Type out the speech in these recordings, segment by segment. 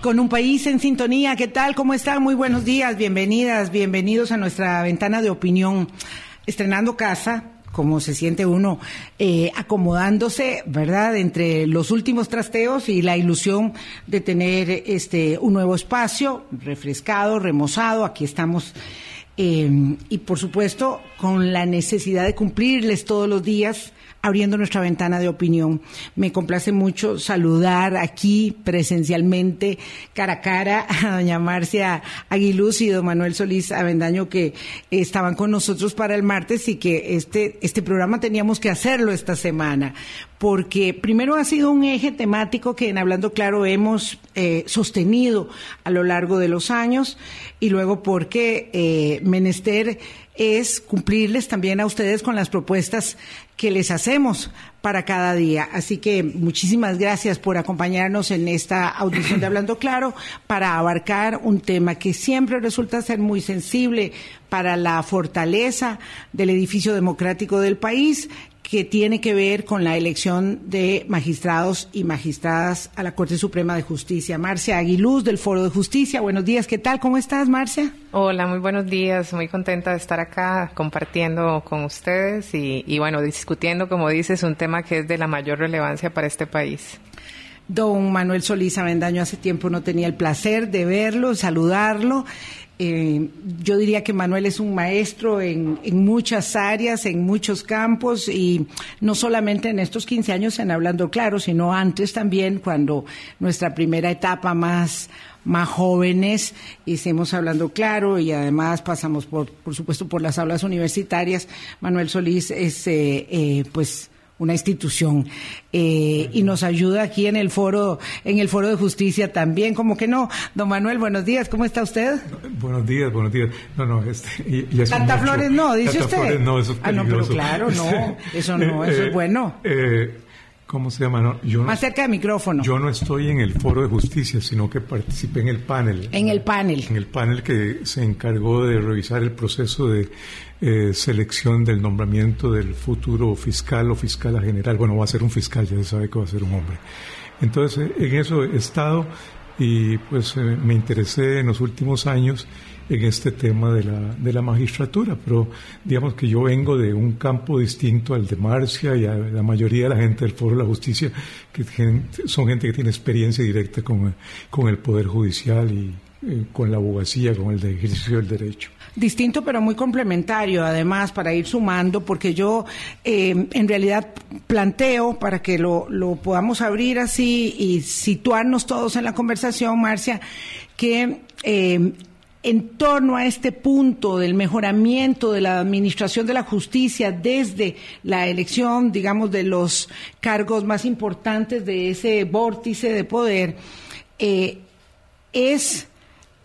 con un país en sintonía. ¿Qué tal? ¿Cómo están? Muy buenos días, bienvenidas, bienvenidos a nuestra ventana de opinión. Estrenando casa, como se siente uno eh, acomodándose, ¿verdad? Entre los últimos trasteos y la ilusión de tener este un nuevo espacio refrescado, remozado. Aquí estamos. Eh, y por supuesto, con la necesidad de cumplirles todos los días abriendo nuestra ventana de opinión. Me complace mucho saludar aquí presencialmente, cara a cara, a doña Marcia Aguiluz y don Manuel Solís Avendaño que estaban con nosotros para el martes y que este, este programa teníamos que hacerlo esta semana porque primero ha sido un eje temático que en Hablando Claro hemos eh, sostenido a lo largo de los años y luego porque eh, Menester es cumplirles también a ustedes con las propuestas que les hacemos para cada día. Así que muchísimas gracias por acompañarnos en esta audición de Hablando Claro para abarcar un tema que siempre resulta ser muy sensible para la fortaleza del edificio democrático del país que tiene que ver con la elección de magistrados y magistradas a la Corte Suprema de Justicia. Marcia Aguiluz del Foro de Justicia. Buenos días, ¿qué tal? ¿Cómo estás, Marcia? Hola, muy buenos días. Muy contenta de estar acá compartiendo con ustedes y, y bueno, discutiendo, como dices, un tema que es de la mayor relevancia para este país. Don Manuel Solís Avendaño hace tiempo no tenía el placer de verlo, saludarlo. Eh, yo diría que Manuel es un maestro en, muchas áreas, en muchos campos, y no solamente en estos 15 años en Hablando Claro, sino antes también, cuando nuestra primera etapa más, más jóvenes hicimos Hablando Claro y además pasamos, por, por supuesto, por las aulas universitarias. Manuel Solís es, eh, eh, pues, una institución eh, y nos ayuda aquí en el foro en el foro de justicia también. Como que no. Don Manuel buenos días. Cómo está usted buenos días buenos días. No no este y, flores no dice usted. Flores no eso es ah no pero claro no eso no eso es eh, bueno. eh, ¿Cómo se llama? No, yo Más cerca del micrófono. Yo no estoy en el foro de justicia, sino que participé en el panel. En el panel. En el panel que se encargó de revisar el proceso de eh, selección del nombramiento del futuro fiscal o fiscal general. Bueno, va a ser un fiscal, ya se sabe que va a ser un hombre. Entonces, en eso he estado y pues eh, me interesé en los últimos años en este tema de la, de la magistratura, pero digamos que yo vengo de un campo distinto al de Marcia y a la mayoría de la gente del Foro de la Justicia, que son gente que tiene experiencia directa con, con el Poder Judicial y eh, con la abogacía, con el ejercicio del derecho. Distinto pero muy complementario además para ir sumando porque yo eh, en realidad planteo para que lo, lo podamos abrir así y situarnos todos en la conversación Marcia que eh, en torno a este punto del mejoramiento de la administración de la justicia desde la elección, digamos, de los cargos más importantes de ese vórtice de poder, eh, es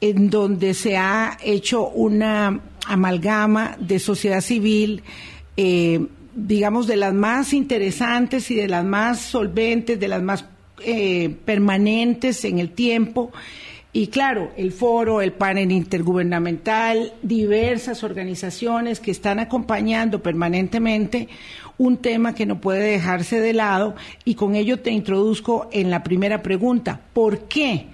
en donde se ha hecho una amalgama de sociedad civil, eh, digamos, de las más interesantes y de las más solventes, de las más eh, permanentes en el tiempo, y claro, el foro, el panel intergubernamental, diversas organizaciones que están acompañando permanentemente un tema que no puede dejarse de lado y con ello te introduzco en la primera pregunta. ¿Por qué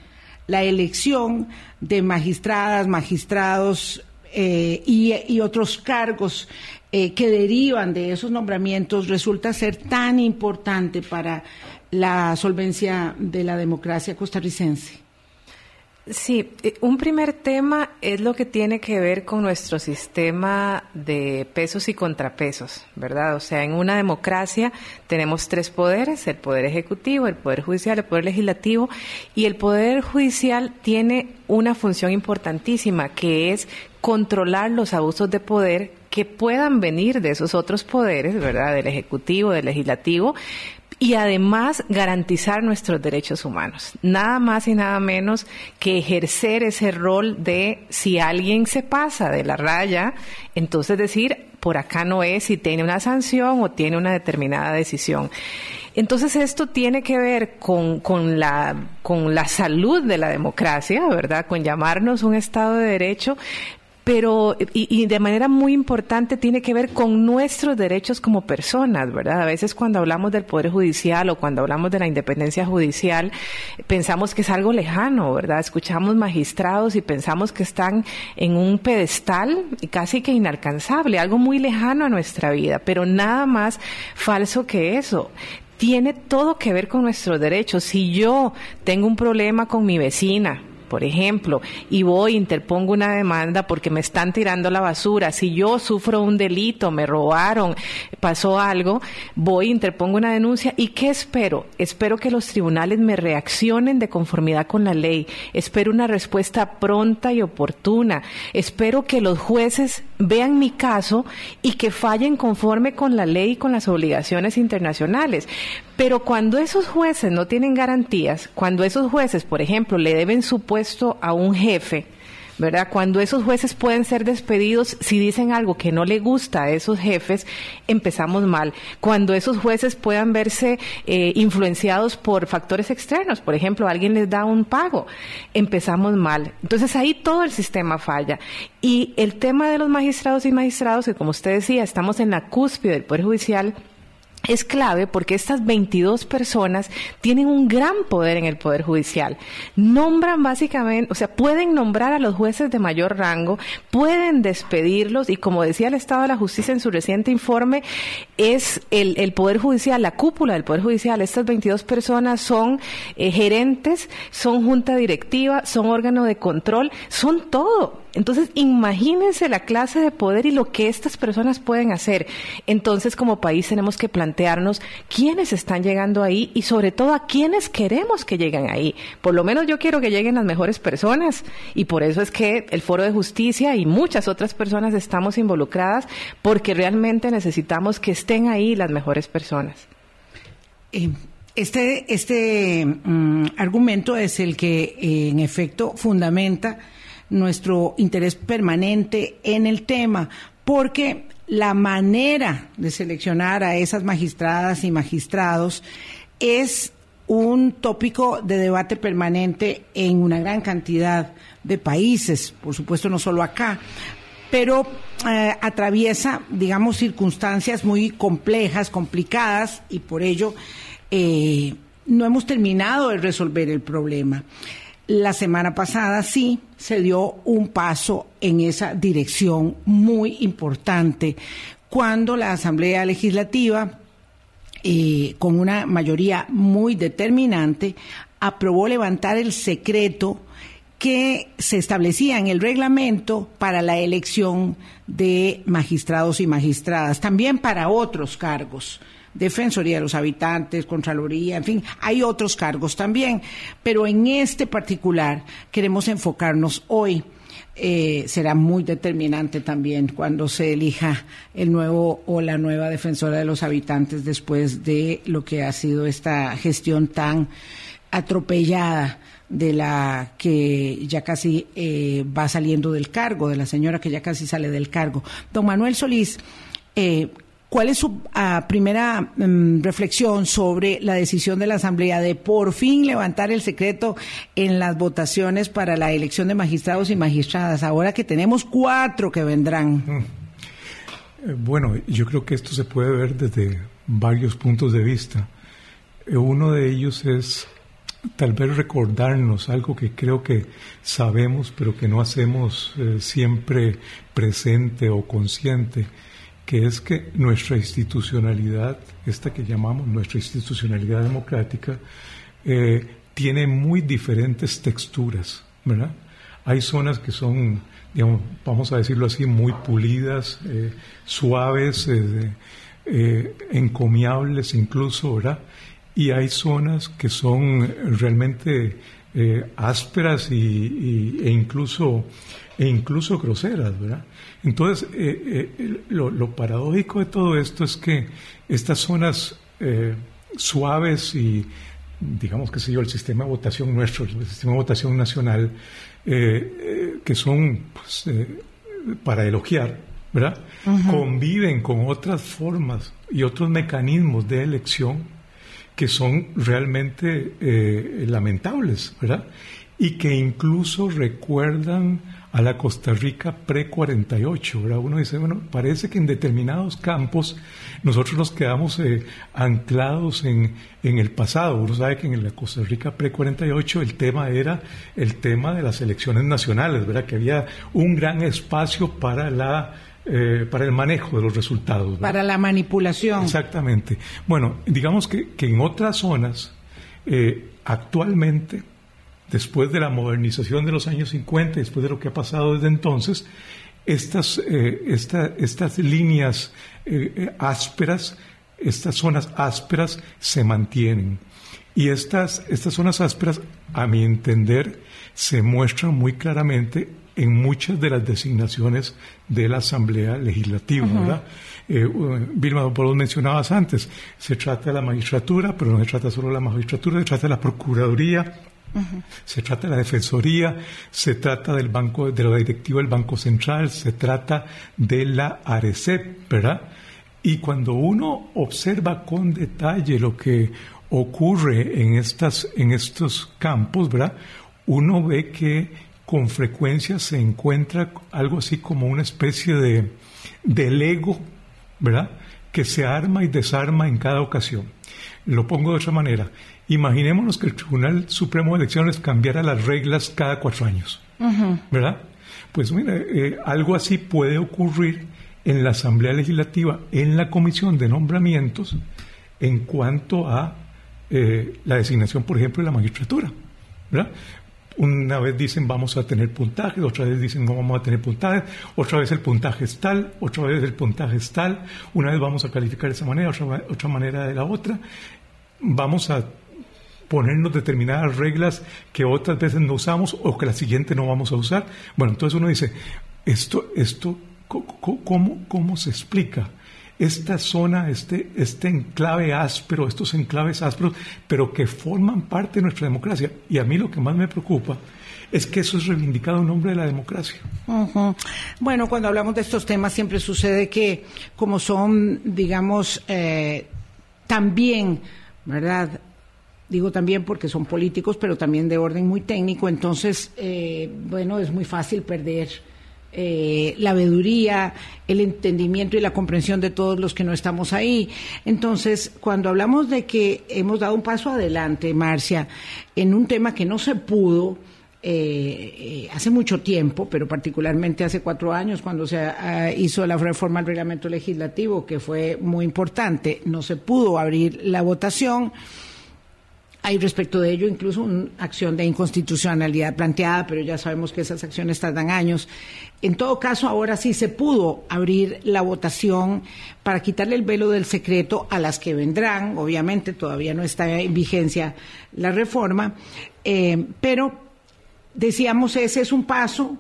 la elección de magistradas, magistrados eh, y, otros cargos eh, que derivan de esos nombramientos resulta ser tan importante para la solvencia de la democracia costarricense? Sí, eh, un primer tema es lo que tiene que ver con nuestro sistema de pesos y contrapesos, ¿verdad? O sea, en una democracia tenemos tres poderes, el poder ejecutivo, el poder judicial, el poder legislativo, y el poder judicial tiene una función importantísima, que es controlar los abusos de poder que puedan venir de esos otros poderes, ¿verdad? Del ejecutivo, del legislativo, y además garantizar nuestros derechos humanos. Nada más y nada menos que ejercer ese rol de si alguien se pasa de la raya, entonces decir, por acá no es si tiene una sanción o tiene una determinada decisión. Entonces esto tiene que ver con, con, la, con la salud de la democracia, ¿verdad? Con llamarnos un Estado de Derecho, pero y, de manera muy importante tiene que ver con nuestros derechos como personas, ¿verdad? A veces cuando hablamos del Poder Judicial o cuando hablamos de la independencia judicial, pensamos que es algo lejano, ¿verdad? Escuchamos magistrados y pensamos que están en un pedestal casi que inalcanzable, algo muy lejano a nuestra vida, pero nada más falso que eso tiene todo que ver con nuestros derechos. Si yo tengo un problema con mi vecina, por ejemplo, y voy, interpongo una demanda porque me están tirando la basura, si yo sufro un delito, me robaron, pasó algo, voy, interpongo una denuncia y ¿qué espero? Espero que los tribunales me reaccionen de conformidad con la ley, espero una respuesta pronta y oportuna, espero que los jueces vean mi caso y que fallen conforme con la ley y con las obligaciones internacionales. Pero cuando esos jueces no tienen garantías, cuando esos jueces, por ejemplo, le deben su puesto a un jefe, ¿verdad? Cuando esos jueces pueden ser despedidos si dicen algo que no le gusta a esos jefes, empezamos mal. Cuando esos jueces puedan verse eh, influenciados por factores externos, por ejemplo, alguien les da un pago, empezamos mal. Entonces ahí todo el sistema falla. Y el tema de los magistrados y magistrados, que como usted decía, estamos en la cúspide del Poder Judicial, es clave porque estas 22 personas tienen un gran poder en el Poder Judicial. Nombran básicamente, o sea, pueden nombrar a los jueces de mayor rango, pueden despedirlos y como decía el Estado de la Justicia en su reciente informe, es el, Poder Judicial, la cúpula del Poder Judicial. Estas 22 personas son eh, gerentes, son junta directiva, son órgano de control, son todo. Entonces, imagínense la clase de poder y lo que estas personas pueden hacer. Entonces, como país tenemos que plantearnos quiénes están llegando ahí y sobre todo a quiénes queremos que lleguen ahí. Por lo menos yo quiero que lleguen las mejores personas y por eso es que el Foro de Justicia y muchas otras personas estamos involucradas porque realmente necesitamos que estén ahí las mejores personas. Eh, este este mm, argumento es el que eh, en efecto fundamenta nuestro interés permanente en el tema, porque la manera de seleccionar a esas magistradas y magistrados es un tópico de debate permanente en una gran cantidad de países, por supuesto no solo acá, pero eh, atraviesa, digamos, circunstancias muy complejas, complicadas, y por ello eh, no hemos terminado de resolver el problema. La semana pasada sí se dio un paso en esa dirección muy importante cuando la Asamblea Legislativa, eh, con una mayoría muy determinante, aprobó levantar el secreto que se establecía en el reglamento para la elección de magistrados y magistradas, también para otros cargos. Defensoría de los Habitantes, Contraloría, en fin, hay otros cargos también, pero en este particular queremos enfocarnos hoy. Eh, será muy determinante también cuando se elija el nuevo o la nueva defensora de los habitantes después de lo que ha sido esta gestión tan atropellada de la que ya casi eh, va saliendo del cargo, de la señora que ya casi sale del cargo. Don Manuel Solís, eh, ¿Cuál es su ah, primera mm, reflexión sobre la decisión de la Asamblea de por fin levantar el secreto en las votaciones para la elección de magistrados y magistradas, ahora que tenemos cuatro que vendrán? Mm. Eh, bueno, yo creo que esto se puede ver desde varios puntos de vista. Eh, uno de ellos es tal vez recordarnos algo que creo que sabemos, pero que no hacemos eh, siempre presente o consciente que es que nuestra institucionalidad, esta que llamamos nuestra institucionalidad democrática, eh, tiene muy diferentes texturas, ¿verdad? Hay zonas que son, digamos, vamos a decirlo así, muy pulidas, eh, suaves, eh, encomiables incluso, ¿verdad? Y hay zonas que son realmente ásperas y, e incluso e incluso groseras, ¿verdad? Entonces, eh, eh, lo, paradójico de todo esto es que estas zonas eh, suaves y, digamos que sé yo, el sistema de votación nuestro, el sistema de votación nacional, que son pues, para elogiar, ¿verdad? Conviven con otras formas y otros mecanismos de elección que son realmente eh, lamentables, ¿verdad? Y que incluso recuerdan a la Costa Rica pre-48, ¿verdad? Uno dice, bueno, parece que en determinados campos nosotros nos quedamos eh, anclados en, en, el pasado. Uno sabe que en la Costa Rica pre-48 el tema era el tema de las elecciones nacionales, ¿verdad? Que había un gran espacio para la eh, para el manejo de los resultados. Para la manipulación. Exactamente. Bueno, digamos que, que en otras zonas, eh, actualmente, después de la modernización de los años 50, después de lo que ha pasado desde entonces, estas, eh, estas líneas eh, eh, ásperas, estas zonas ásperas se mantienen. Y estas, estas zonas ásperas, a mi entender, se muestran muy claramente en muchas de las designaciones de la Asamblea Legislativa, ¿verdad? Eh, Vilma, vos lo mencionabas antes, se trata de la magistratura, pero no se trata solo de la magistratura, se trata de la Procuraduría, se trata de la Defensoría, se trata del Banco, de la directiva del Banco Central, se trata de la ARECEP, ¿verdad? Y cuando uno observa con detalle lo que ocurre en, estas, en estos campos, ¿verdad? Uno ve que con frecuencia se encuentra algo así como una especie de, de Lego, ¿verdad? Que se arma y desarma en cada ocasión. Lo pongo de otra manera. Imaginémonos que el Tribunal Supremo de Elecciones cambiara las reglas cada cuatro años, ¿verdad? Pues mira, eh, algo así puede ocurrir en la Asamblea Legislativa, en la Comisión de Nombramientos, en cuanto a eh, la designación, por ejemplo, de la magistratura, ¿verdad? Una vez dicen vamos a tener puntajes, otra vez dicen no vamos a tener puntajes, otra vez el puntaje es tal, otra vez el puntaje es tal, una vez vamos a calificar de esa manera, otra, otra manera de la otra, vamos a ponernos determinadas reglas que otras veces no usamos o que la siguiente no vamos a usar. Bueno, entonces uno dice, esto, esto, ¿cómo, cómo se explica? Esta zona, este, este enclave áspero, estos enclaves ásperos, pero que forman parte de nuestra democracia. Y a mí lo que más me preocupa es que eso es reivindicado en nombre de la democracia. Bueno, cuando hablamos de estos temas siempre sucede que como son, digamos, eh, también, ¿verdad? Digo también porque son políticos, pero también de orden muy técnico, entonces, eh, bueno, es muy fácil perder eh, la veeduría, el entendimiento y la comprensión de todos los que no estamos ahí. Entonces, cuando hablamos de que hemos dado un paso adelante, Marcia, en un tema que no se pudo, eh, hace mucho tiempo, pero particularmente hace cuatro años, cuando se hizo la reforma al reglamento legislativo, que fue muy importante, no se pudo abrir la votación. Hay respecto de ello incluso una acción de inconstitucionalidad planteada, pero ya sabemos que esas acciones tardan años. En todo caso, ahora sí se pudo abrir la votación para quitarle el velo del secreto a las que vendrán. Obviamente todavía no está en vigencia la reforma, eh, pero decíamos ese es un paso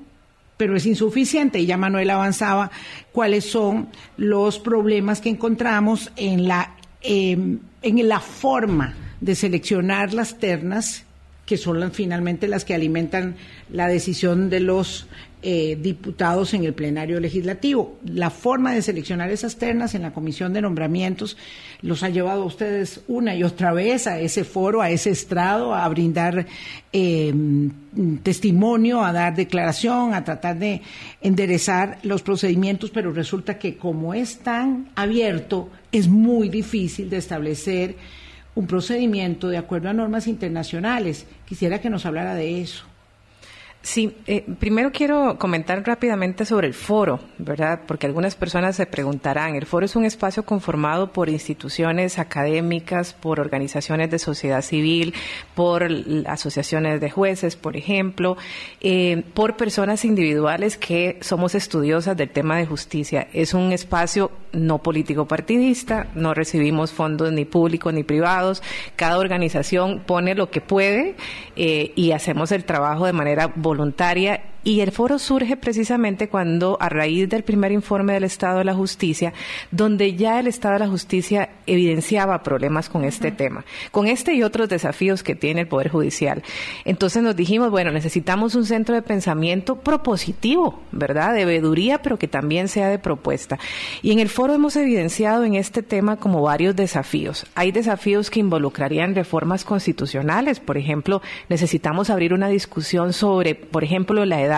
pero es insuficiente. Y ya Manuel avanzaba cuáles son los problemas que encontramos en la, eh, en la forma de seleccionar las ternas, que son finalmente las que alimentan la decisión de los eh, diputados en el plenario legislativo. La forma de seleccionar esas ternas en la comisión de nombramientos los ha llevado a ustedes una y otra vez a ese foro, a ese estrado, a brindar eh, testimonio, a dar declaración, a tratar de enderezar los procedimientos, pero resulta que como es tan abierto, es muy difícil de establecer un procedimiento de acuerdo a normas internacionales. Quisiera que nos hablara de eso. Sí, eh, primero quiero comentar rápidamente sobre el foro, ¿verdad? Porque algunas personas se preguntarán, el foro es un espacio conformado por instituciones académicas, por organizaciones de sociedad civil, por asociaciones de jueces, por ejemplo, eh, por personas individuales que somos estudiosas del tema de justicia. Es un espacio no político partidista, no recibimos fondos ni públicos ni privados, cada organización pone lo que puede eh, y hacemos el trabajo de manera voluntaria voluntaria y el foro surge precisamente cuando, a raíz del primer informe del Estado de la Justicia, donde ya el Estado de la Justicia evidenciaba problemas con este tema, con este y otros desafíos que tiene el Poder Judicial. Entonces nos dijimos, bueno, necesitamos un centro de pensamiento propositivo, ¿verdad? De veeduría, pero que también sea de propuesta. Y en el foro hemos evidenciado en este tema como varios desafíos. Hay desafíos que involucrarían reformas constitucionales. Por ejemplo, necesitamos abrir una discusión sobre, por ejemplo, la edad.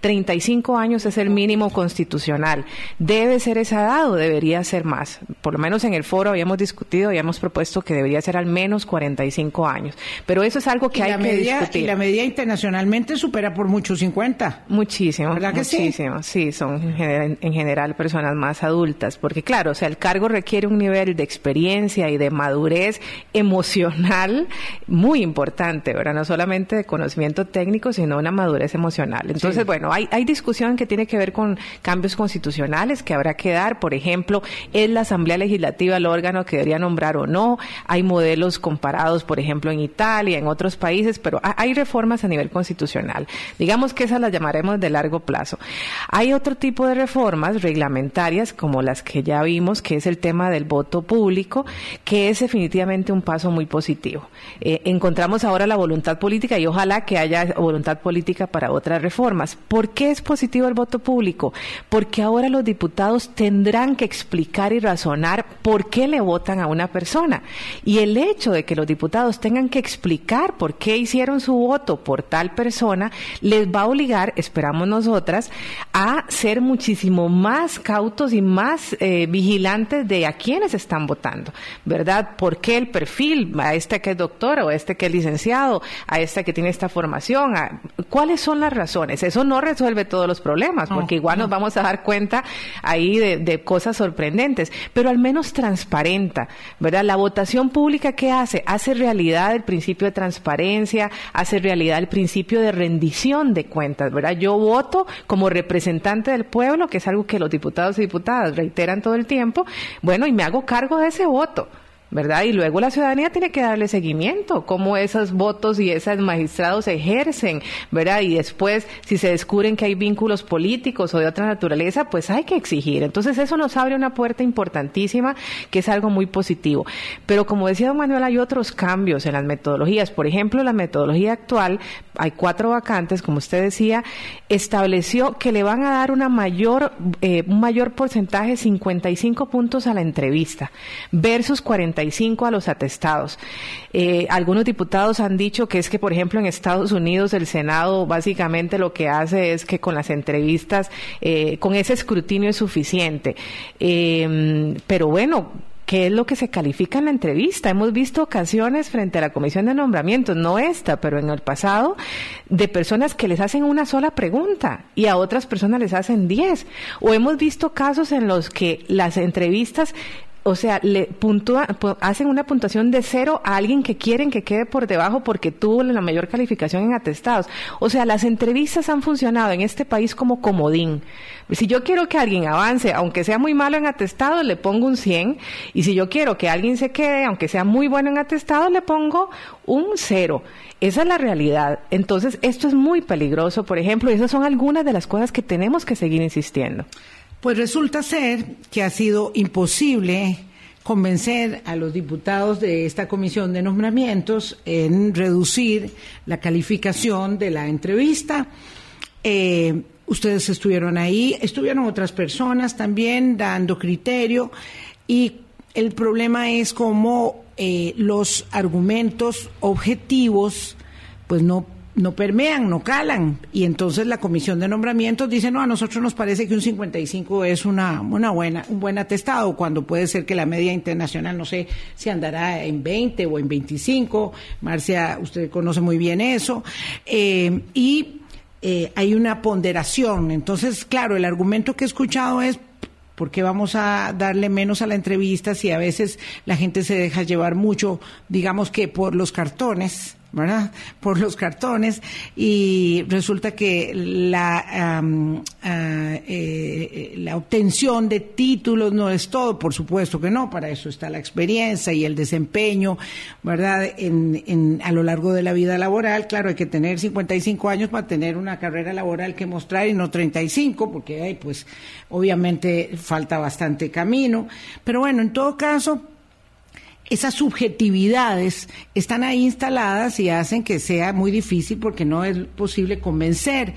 35 años es el mínimo constitucional. ¿Debe ser esa edad o debería ser más? Por lo menos en el foro habíamos discutido, habíamos propuesto que debería ser al menos 45 años. Pero eso es algo que hay que discutir. Y la medida internacionalmente supera por mucho 50. Muchísimo. ¿Verdad que muchísimo. sí? son en general personas más adultas. Porque claro, o sea, el cargo requiere un nivel de experiencia y de madurez emocional muy importante, ¿verdad? No solamente de conocimiento técnico, sino una madurez emocional. Entonces, bueno, hay, hay discusión que tiene que ver con cambios constitucionales que habrá que dar. Por ejemplo, ¿es la Asamblea Legislativa el órgano que debería nombrar o no? Hay modelos comparados, por ejemplo, en Italia, en otros países, pero hay reformas a nivel constitucional. Digamos que esas las llamaremos de largo plazo. Hay otro tipo de reformas reglamentarias, como las que ya vimos, que es el tema del voto público, que es definitivamente un paso muy positivo. Eh, encontramos ahora la voluntad política y ojalá que haya voluntad política para otras reformas. ¿Por qué es positivo el voto público? Porque ahora los diputados tendrán que explicar y razonar por qué le votan a una persona. Y el hecho de que los diputados tengan que explicar por qué hicieron su voto por tal persona, les va a obligar, esperamos nosotras, a ser muchísimo más cautos y más eh, vigilantes de a quiénes están votando, ¿verdad? ¿Por qué el perfil? A este que es doctor o a este que es licenciado, a este que tiene esta formación. ¿Cuáles son las razones? Eso no resuelve todos los problemas, porque igual nos vamos a dar cuenta ahí de, cosas sorprendentes, pero al menos transparenta, ¿verdad? La votación pública, ¿qué hace? Hace realidad el principio de transparencia, hace realidad el principio de rendición de cuentas, ¿verdad? Yo voto como representante del pueblo, que es algo que los diputados y diputadas reiteran todo el tiempo, bueno, y me hago cargo de ese voto. ¿Verdad? Y luego la ciudadanía tiene que darle seguimiento, cómo esos votos y esos magistrados ejercen, ¿verdad? Y después, si se descubren que hay vínculos políticos o de otra naturaleza, pues hay que exigir. Entonces, eso nos abre una puerta importantísima, que es algo muy positivo. Pero como decía don Manuel, hay otros cambios en las metodologías. Por ejemplo, la metodología actual, hay cuatro vacantes, como usted decía, estableció que le van a dar una mayor, eh, un mayor porcentaje, 55 puntos a la entrevista, versus 40 a los atestados. Eh, algunos diputados han dicho que es que, por ejemplo, en Estados Unidos el Senado básicamente lo que hace es que con las entrevistas, eh, con ese escrutinio es suficiente. Eh, pero bueno, ¿Qué es lo que se califica en la entrevista? Hemos visto ocasiones frente a la comisión de nombramientos, no esta, pero en el pasado, de personas que les hacen una sola pregunta y a otras personas les hacen diez. O hemos visto casos en los que las entrevistas o sea, le puntúa, hacen una puntuación de cero a alguien que quieren que quede por debajo porque tuvo la mayor calificación en atestados. O sea, las entrevistas han funcionado en este país como comodín. Si yo quiero que alguien avance, aunque sea muy malo en atestados, le pongo un 100. Y si yo quiero que alguien se quede, aunque sea muy bueno en atestados, le pongo un cero. Esa es la realidad. Entonces, esto es muy peligroso, por ejemplo, y esas son algunas de las cosas que tenemos que seguir insistiendo. Pues resulta ser que ha sido imposible convencer a los diputados de esta comisión de nombramientos en reducir la calificación de la entrevista. Eh, ustedes estuvieron ahí, estuvieron otras personas también dando criterio y el problema es cómo eh, los argumentos objetivos pues no no permean, no calan. Y entonces la comisión de nombramientos dice, no, a nosotros nos parece que un 55 es una, una buena, un buen atestado, cuando puede ser que la media internacional, no sé si andará en 20 o en 25. Marcia, usted conoce muy bien eso. Eh, y eh, hay una ponderación. Entonces, claro, el argumento que he escuchado es, ¿Por qué vamos a darle menos a la entrevista si a veces la gente se deja llevar mucho, digamos que por los cartones? ¿Verdad? Por los cartones y resulta que la, ah, eh, la obtención de títulos no es todo, por supuesto que no, para eso está la experiencia y el desempeño, ¿verdad? En, a lo largo de la vida laboral, claro, hay que tener 55 años para tener una carrera laboral que mostrar y no 35, porque hay, pues, obviamente falta bastante camino, pero bueno, en todo caso, esas subjetividades están ahí instaladas y hacen que sea muy difícil porque no es posible convencer.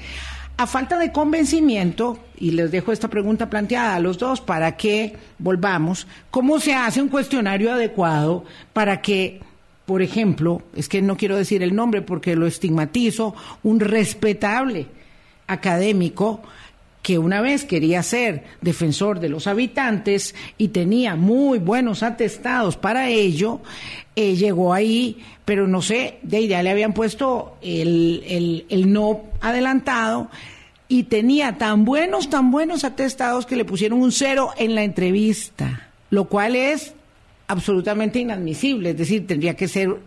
A falta de convencimiento, y les dejo esta pregunta planteada a los dos para que volvamos, ¿cómo se hace un cuestionario adecuado para que, por ejemplo, es que no quiero decir el nombre porque lo estigmatizo, un respetable académico que una vez quería ser defensor de los habitantes y tenía muy buenos atestados para ello, eh, llegó ahí, pero no sé, de ya le habían puesto el, el, el no adelantado y tenía tan buenos, tan buenos atestados que le pusieron un cero en la entrevista, lo cual es absolutamente inadmisible, es decir, tendría que ser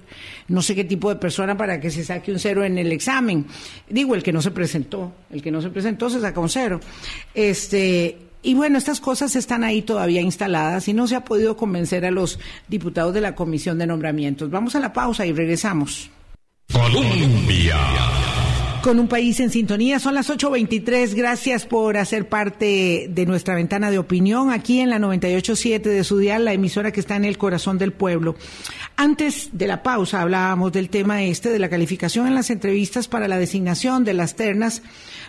no sé qué tipo de persona para que se saque un cero en el examen. Digo, el que no se presentó, el que no se presentó se saca un cero. Este, y bueno, estas cosas están ahí todavía instaladas y no se ha podido convencer a los diputados de la Comisión de Nombramientos. Vamos a la pausa y regresamos. Colombia con un país en sintonía. Son las 8.23. Gracias por hacer parte de nuestra ventana de opinión aquí en la 98.7 de su dial, la emisora que está en el corazón del pueblo. Antes de la pausa hablábamos del tema este de la calificación en las entrevistas para la designación de las ternas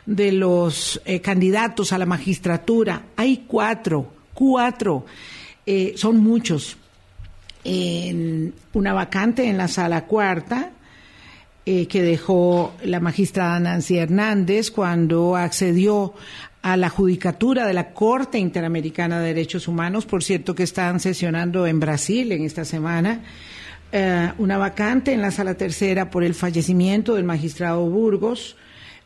de los eh, candidatos a la magistratura. Hay cuatro, cuatro. Eh, son muchos. En una vacante en la sala cuarta, eh, que dejó la magistrada Nancy Hernández cuando accedió a la judicatura de la Corte Interamericana de Derechos Humanos, por cierto que están sesionando en Brasil en esta semana, eh, una vacante en la sala tercera por el fallecimiento del magistrado Burgos,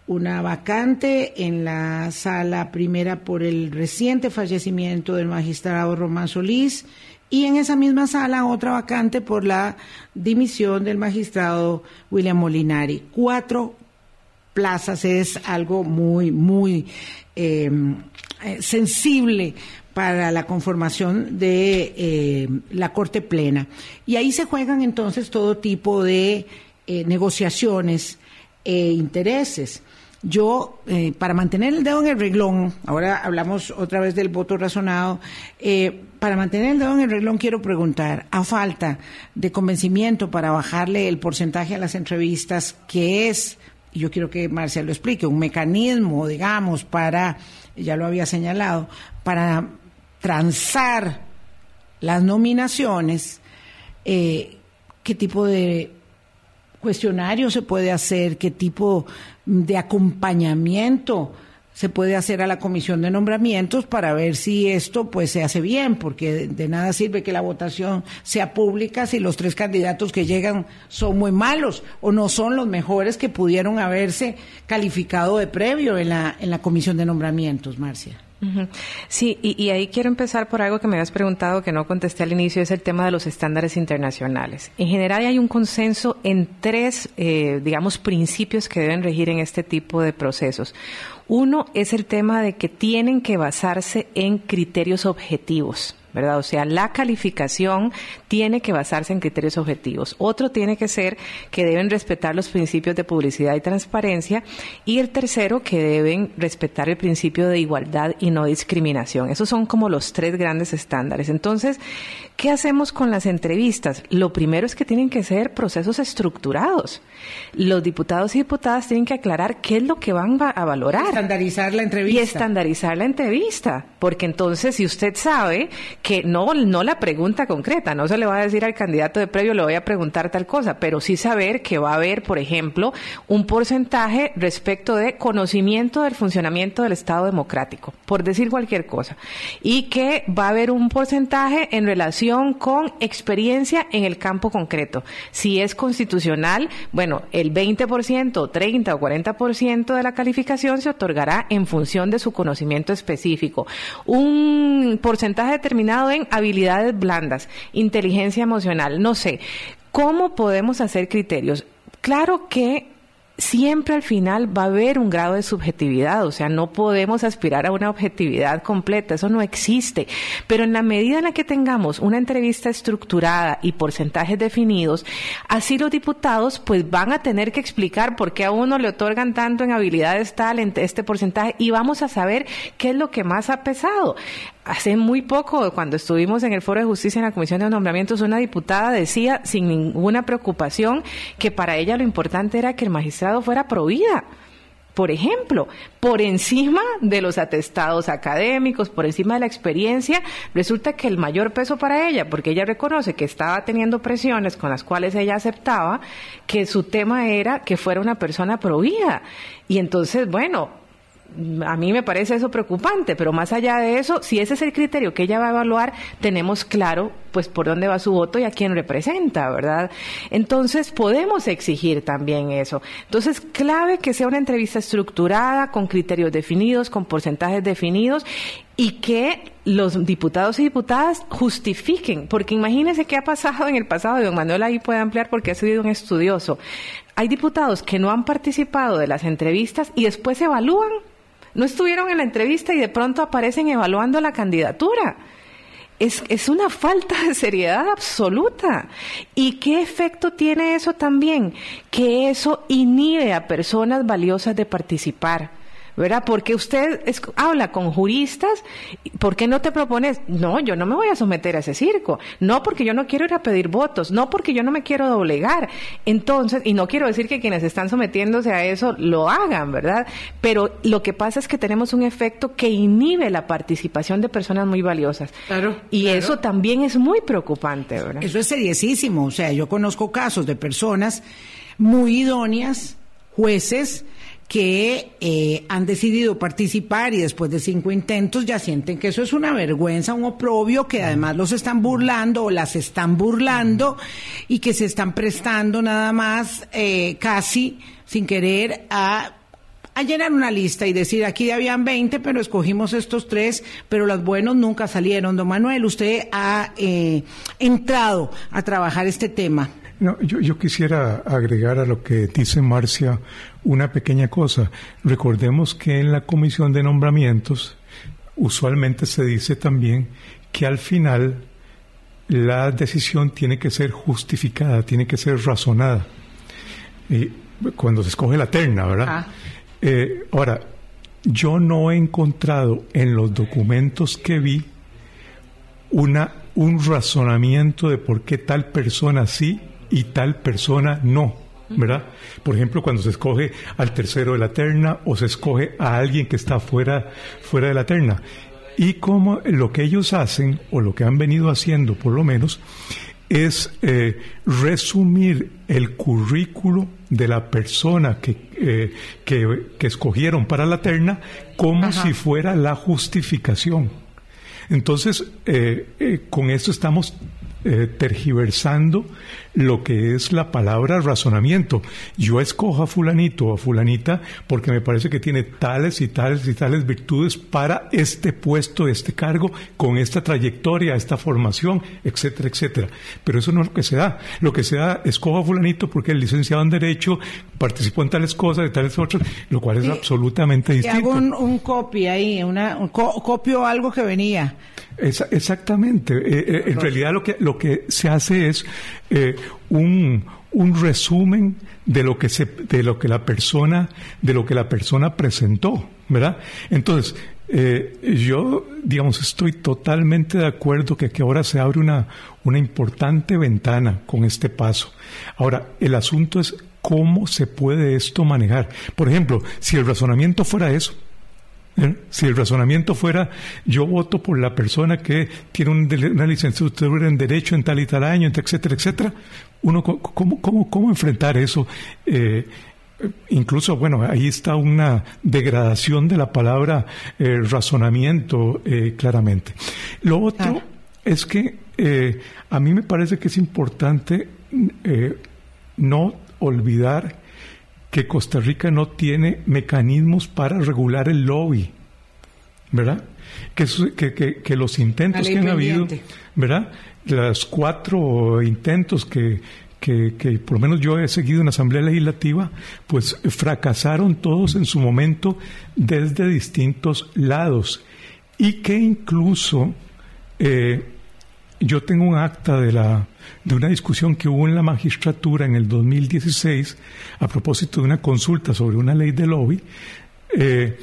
una vacante en la sala primera por el reciente fallecimiento del magistrado Román Solís y en esa misma sala otra vacante por la dimisión del magistrado William Molinari. Cuatro plazas es algo muy, muy em, eh, sensible para la conformación de eh, la Corte Plena. Y ahí se juegan entonces todo tipo de eh, negociaciones e intereses. Yo, eh, para mantener el dedo en el reglón, ahora hablamos otra vez del voto razonado, para mantener el dedo en el reglón quiero preguntar, a falta de convencimiento para bajarle el porcentaje a las entrevistas, que es, y yo quiero que Marcia lo explique, un mecanismo, digamos, para, ya lo había señalado, para transar las nominaciones, eh, ¿qué tipo de cuestionario se puede hacer, qué tipo de acompañamiento se puede hacer a la comisión de nombramientos para ver si esto pues se hace bien, porque de nada sirve que la votación sea pública si los tres candidatos que llegan son muy malos o no son los mejores que pudieron haberse calificado de previo en la, en la comisión de nombramientos, Marcia. Sí, y, ahí quiero empezar por algo que me habías preguntado que no contesté al inicio, es el tema de los estándares internacionales. En general hay un consenso en tres, eh, digamos, principios que deben regir en este tipo de procesos. Uno es el tema de que tienen que basarse en criterios objetivos. ¿Verdad? O sea, la calificación tiene que basarse en criterios objetivos. Otro tiene que ser que deben respetar los principios de publicidad y transparencia. Y el tercero, que deben respetar el principio de igualdad y no discriminación. Esos son como los tres grandes estándares. Entonces, ¿qué hacemos con las entrevistas? Lo primero es que tienen que ser procesos estructurados. Los diputados y diputadas tienen que aclarar qué es lo que van a valorar. Estandarizar la entrevista. Y estandarizar la entrevista. Porque entonces, si usted sabe que no, no la pregunta concreta, no se le va a decir al candidato de previo, le voy a preguntar tal cosa, pero sí saber que va a haber, por ejemplo, un porcentaje respecto de conocimiento del funcionamiento del Estado democrático, por decir cualquier cosa, y que va a haber un porcentaje en relación con experiencia en el campo concreto. Si es constitucional, bueno, el 20%, 30 o 40% de la calificación se otorgará en función de su conocimiento específico. Un porcentaje determinado en habilidades blandas, inteligencia emocional, no sé. ¿Cómo podemos hacer criterios? claro que siempre al final va a haber un grado de subjetividad, o sea, no podemos aspirar a una objetividad completa, eso no existe. Pero en la medida en la que tengamos una entrevista estructurada y porcentajes definidos, así los diputados pues van a tener que explicar por qué a uno le otorgan tanto en habilidades tal, este porcentaje, y vamos a saber qué es lo que más ha pesado hace muy poco, cuando estuvimos en el Foro de Justicia en la Comisión de Nombramientos, una diputada decía sin ninguna preocupación que para ella lo importante era que el magistrado fuera provida. Por ejemplo, por encima de los atestados académicos, por encima de la experiencia, resulta que el mayor peso para ella, porque ella reconoce que estaba teniendo presiones con las cuales ella aceptaba, que su tema era que fuera una persona provida. Y entonces, bueno, a mí me parece eso preocupante, pero más allá de eso, si ese es el criterio que ella va a evaluar, tenemos claro pues por dónde va su voto y a quién representa, ¿verdad? Entonces podemos exigir también eso. Entonces, clave que sea una entrevista estructurada, con criterios definidos, con porcentajes definidos y que los diputados y diputadas justifiquen, porque imagínense qué ha pasado en el pasado, y don Manuel ahí puede ampliar porque ha sido un estudioso. Hay diputados que no han participado de las entrevistas y después evalúan no estuvieron en la entrevista y de pronto aparecen evaluando la candidatura. Es, es, una falta de seriedad absoluta. ¿Y qué efecto tiene eso también? Que eso inhibe a personas valiosas de participar. ¿Verdad? Porque usted habla con juristas, ¿por qué no te propones? No, yo no me voy a someter a ese circo. No porque yo no quiero ir a pedir votos, no porque yo no me quiero doblegar. Entonces, y no quiero decir que quienes están sometiéndose a eso lo hagan, ¿verdad? Pero lo que pasa es que tenemos un efecto que inhibe la participación de personas muy valiosas. Claro. Y eso también es muy preocupante, ¿verdad? Eso es seriosísimo. O sea, yo conozco casos de personas muy idóneas, jueces, que eh, han decidido participar y después de cinco intentos ya sienten que eso es una vergüenza, un oprobio, que además los están burlando o las están burlando y que se están prestando nada más eh, casi sin querer a a llenar una lista y decir aquí habían 20, pero escogimos estos tres, pero los buenos nunca salieron. Don Manuel, usted ha eh, entrado a trabajar este tema. No, yo, yo, quisiera agregar a lo que dice Marcia una pequeña cosa. Recordemos que en la comisión de nombramientos usualmente se dice también que al final la decisión tiene que ser justificada, tiene que ser razonada. Y cuando se escoge la terna, ¿verdad? Ah. Eh, ahora, yo no he encontrado en los documentos que vi una, un razonamiento de por qué tal persona sí y tal persona no. ¿Verdad? Por ejemplo, cuando se escoge al tercero de la terna o se escoge a alguien que está fuera, fuera de la terna. Y como lo que ellos hacen, o lo que han venido haciendo por lo menos, es eh, resumir el currículo de la persona que, eh, que, escogieron para la terna como si fuera la justificación. Entonces, eh, con esto estamos tergiversando lo que es la palabra razonamiento. Yo escojo a fulanito o a fulanita porque me parece que tiene tales y tales y tales virtudes para este puesto, este cargo, con esta trayectoria, esta formación, etcétera, etcétera. Pero eso no es lo que se da. Lo que se da, escojo a fulanito porque es licenciado en Derecho, participó en tales cosas, de tales otras, lo cual es absolutamente distinto. hago un, un copy ahí, una, copio algo que venía. Exactamente. Eh, eh, en realidad lo que, lo que se hace es eh, un, un, resumen de lo que se, de lo que la persona, de lo que la persona presentó, ¿verdad? Entonces, eh, yo, digamos, estoy totalmente de acuerdo que, que ahora se abre una, una importante ventana con este paso. Ahora, el asunto es cómo se puede esto manejar. Por ejemplo, si el razonamiento fuera eso. Si el razonamiento fuera, yo voto por la persona que tiene una licenciatura en Derecho en tal y tal año, etcétera, etcétera, uno, ¿cómo, cómo, cómo enfrentar eso? Eh, incluso, bueno, ahí está una degradación de la palabra eh, razonamiento claramente. Lo otro es que a mí me parece que es importante no olvidar que Costa Rica no tiene mecanismos para regular el lobby, ¿verdad? Que, que, los intentos que han habido, ¿verdad? Los cuatro intentos que, que, que, por lo menos yo he seguido en la Asamblea Legislativa, pues fracasaron todos en su momento desde distintos lados y que incluso eh, yo tengo un acta de, la, de una discusión que hubo en la magistratura en el 2016 a propósito de una consulta sobre una ley de lobby eh,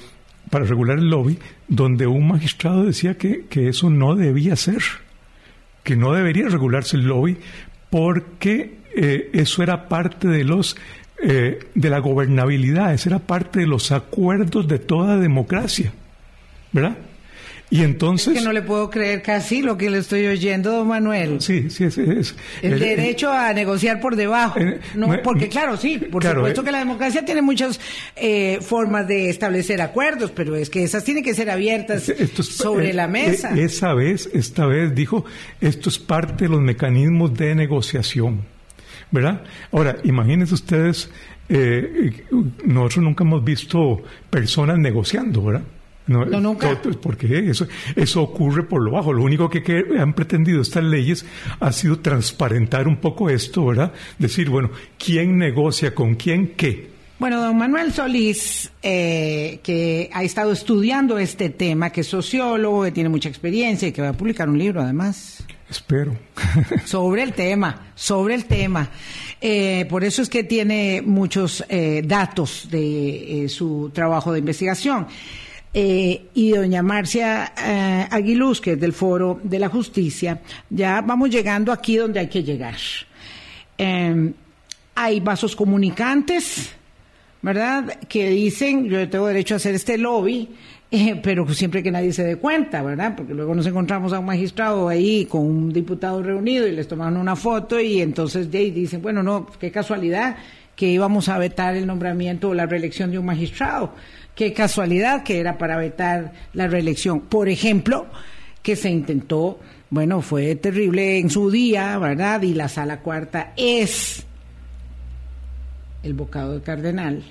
para regular el lobby, donde un magistrado decía que, que eso no debía ser, que no debería regularse el lobby porque eh, eso era parte de los eh, de la gobernabilidad, eso era parte de los acuerdos de toda democracia, ¿verdad? Y entonces... Es que no le puedo creer casi lo que le estoy oyendo, don Manuel. Sí, sí, es... es el, derecho a negociar por debajo. no, porque claro, sí, por supuesto eh, que la democracia tiene muchas eh, formas de establecer acuerdos, pero es que esas tienen que ser abiertas sobre la mesa. Esa vez, esta vez dijo, esto es parte de los mecanismos de negociación, ¿verdad? Ahora, imagínense ustedes, eh, nosotros nunca hemos visto personas negociando, ¿verdad? No, nunca. porque eso, eso ocurre por lo bajo. Lo único que, han pretendido estas leyes ha sido transparentar un poco esto, ¿verdad? Decir, bueno, ¿quién negocia con quién qué? Bueno, don Manuel Solís, eh, que ha estado estudiando este tema, que es sociólogo, que tiene mucha experiencia y que va a publicar un libro además. Espero. sobre el tema, sobre el tema. Eh, por eso es que tiene muchos eh, datos de su trabajo de investigación. Eh, y doña Marcia eh, Aguiluz, que es del Foro de la Justicia, ya vamos llegando aquí donde hay que llegar. Em, hay vasos comunicantes, ¿verdad? Que dicen, yo tengo derecho a hacer este lobby, eh, pero siempre que nadie se dé cuenta, ¿verdad? Porque luego nos encontramos a un magistrado ahí con un diputado reunido y les toman una foto y entonces dicen, bueno, no, qué casualidad que íbamos a vetar el nombramiento o la reelección de un magistrado Qué casualidad que era para vetar la reelección. Por ejemplo, que se intentó, bueno, fue terrible en su día, ¿verdad? Y la sala cuarta es el bocado de cardenal,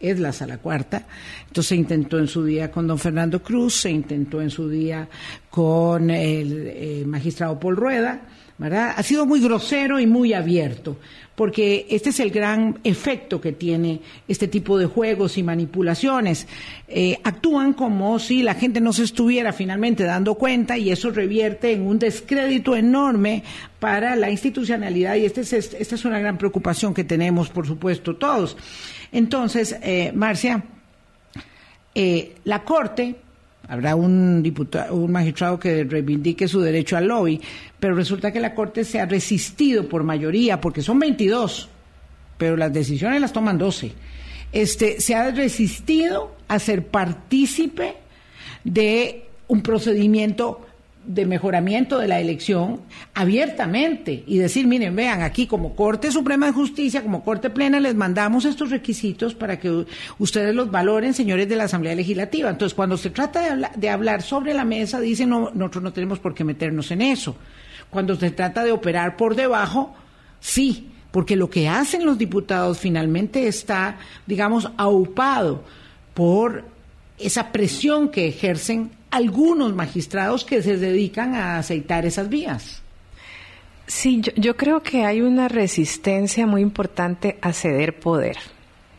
es la sala cuarta. Entonces se intentó en su día con don Fernando Cruz, se intentó en su día con el eh, magistrado Paul Rueda, ¿verdad? Ha sido muy grosero y muy abierto porque este es el gran efecto que tiene este tipo de juegos y manipulaciones. Eh, actúan como si la gente no se estuviera finalmente dando cuenta y eso revierte en un descrédito enorme para la institucionalidad y este esta es una gran preocupación que tenemos, por supuesto, todos. Entonces, eh, Marcia, eh, la Corte Habrá un diputado, un magistrado que reivindique su derecho al lobby, pero resulta que la Corte se ha resistido por mayoría, porque son 22, pero las decisiones las toman 12. Este, se ha resistido a ser partícipe de un procedimiento de mejoramiento de la elección abiertamente y decir, miren, vean, aquí como Corte Suprema de Justicia, como Corte Plena, les mandamos estos requisitos para que ustedes los valoren, señores de la Asamblea Legislativa. Entonces, cuando se trata de, de hablar sobre la mesa, dicen, no, nosotros no tenemos por qué meternos en eso. Cuando se trata de operar por debajo, sí, porque lo que hacen los diputados finalmente está, digamos, aupado por esa presión que ejercen algunos magistrados que se dedican a aceitar esas vías. Sí, yo, creo que hay una resistencia muy importante a ceder poder.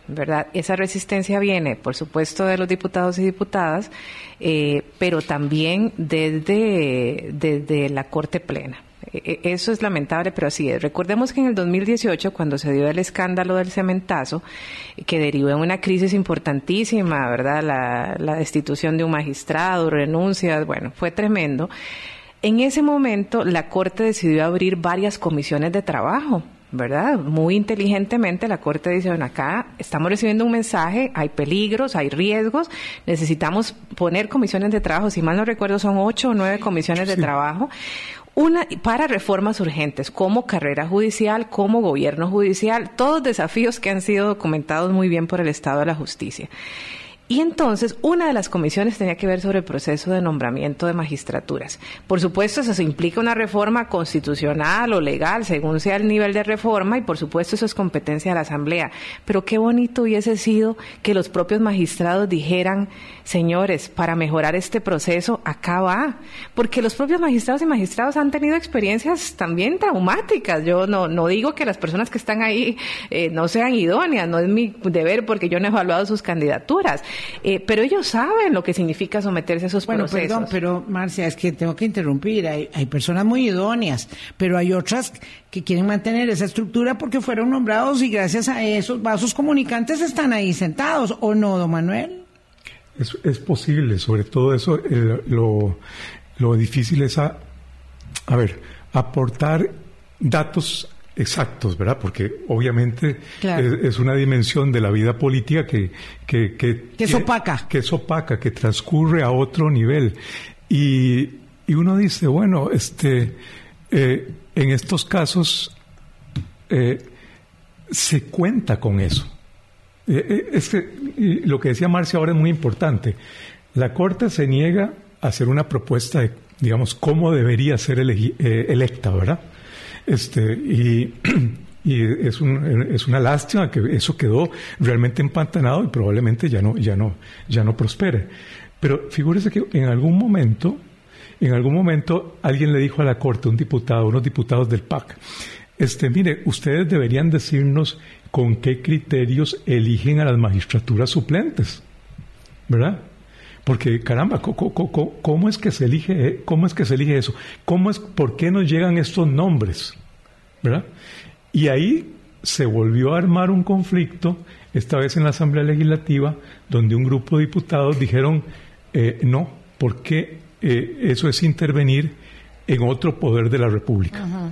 ¿verdad? Esa resistencia viene, por supuesto, de los diputados y diputadas, eh, pero también desde, desde la Corte Plena. E, e, eso es lamentable, pero así es. Recordemos que en el 2018, cuando se dio el escándalo del cementazo, que derivó en una crisis importantísima, ¿verdad? La, la destitución de un magistrado, renuncias, bueno, fue tremendo. En ese momento, la Corte decidió abrir varias comisiones de trabajo ¿verdad? Muy inteligentemente la Corte dice, bueno, acá estamos recibiendo un mensaje, hay peligros, hay riesgos, necesitamos poner comisiones de trabajo, si mal no recuerdo son ocho o nueve comisiones de trabajo, una para reformas urgentes, como carrera judicial, como gobierno judicial, todos desafíos que han sido documentados muy bien por el Estado de la Justicia. Y entonces, una de las comisiones tenía que ver sobre el proceso de nombramiento de magistraturas. Por supuesto, eso implica una reforma constitucional o legal, según sea el nivel de reforma, y por supuesto eso es competencia de la Asamblea. Pero qué bonito hubiese sido que los propios magistrados dijeran, señores, para mejorar este proceso, acá va. Porque los propios magistrados y magistrados han tenido experiencias también traumáticas. Yo no, no digo que las personas que están ahí eh, no sean idóneas, no es mi deber porque yo no he evaluado sus candidaturas eh, pero ellos saben lo que significa someterse a esos bueno, procesos. Perdón, pero Marcia, es que tengo que interrumpir. Hay, hay personas muy idóneas, pero hay otras que quieren mantener esa estructura porque fueron nombrados y gracias a esos vasos comunicantes están ahí sentados, ¿o no, don Manuel? Es, es posible, sobre todo eso, lo, lo difícil es, a, a ver, aportar datos exactos, ¿verdad? Porque obviamente es, una dimensión de la vida política que... Que, que, que es opaca. Que es opaca, que transcurre a otro nivel. Y, y uno dice, bueno, este, eh, en estos casos eh, se cuenta con eso. Eh, es que lo que decía Marcia ahora es muy importante. La Corte se niega a hacer una propuesta de, digamos, cómo debería ser electa, ¿verdad? Este, y, es, es una lástima que eso quedó realmente empantanado y probablemente ya no, ya no, ya no prospere. Pero figúrese que en algún momento, en algún momento alguien le dijo a la Corte, un diputado, unos diputados del PAC, este, mire, ustedes deberían decirnos con qué criterios eligen a las magistraturas suplentes, ¿verdad? Porque caramba, ¿cómo, es que se elige, cómo es que se elige eso? ¿Cómo es, por qué nos llegan estos nombres? ¿verdad? Y ahí se volvió a armar un conflicto, esta vez en la Asamblea Legislativa, donde un grupo de diputados dijeron, eh, no, porque eh, eso es intervenir en otro poder de la República.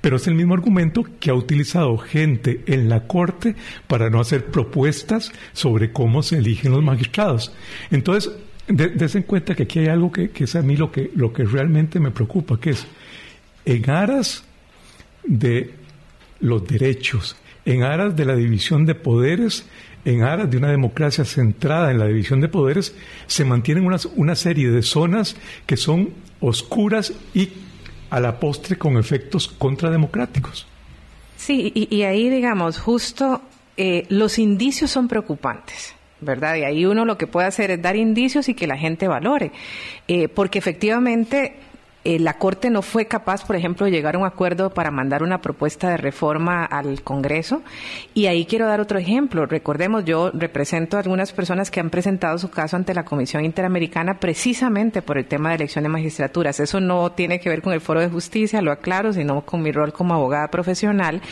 pero es el mismo argumento que ha utilizado gente en la Corte para no hacer propuestas sobre cómo se eligen los magistrados. Entonces, des en cuenta que aquí hay algo que, que, es a mí lo que, lo que realmente me preocupa, que es en aras de los derechos, en aras de la división de poderes, en aras de una democracia centrada en la división de poderes, se mantienen una, serie de zonas que son oscuras y a la postre con efectos contrademocráticos. Sí, y, ahí, digamos, justo eh, los indicios son preocupantes. ¿verdad? Y ahí uno lo que puede hacer es dar indicios y que la gente valore, eh, porque efectivamente eh, la Corte no fue capaz, por ejemplo, de llegar a un acuerdo para mandar una propuesta de reforma al Congreso. Y ahí quiero dar otro ejemplo. Recordemos, yo represento a algunas personas que han presentado su caso ante la Comisión Interamericana precisamente por el tema de elección de magistraturas. Eso no tiene que ver con el Foro de Justicia, lo aclaro, sino con mi rol como abogada profesional.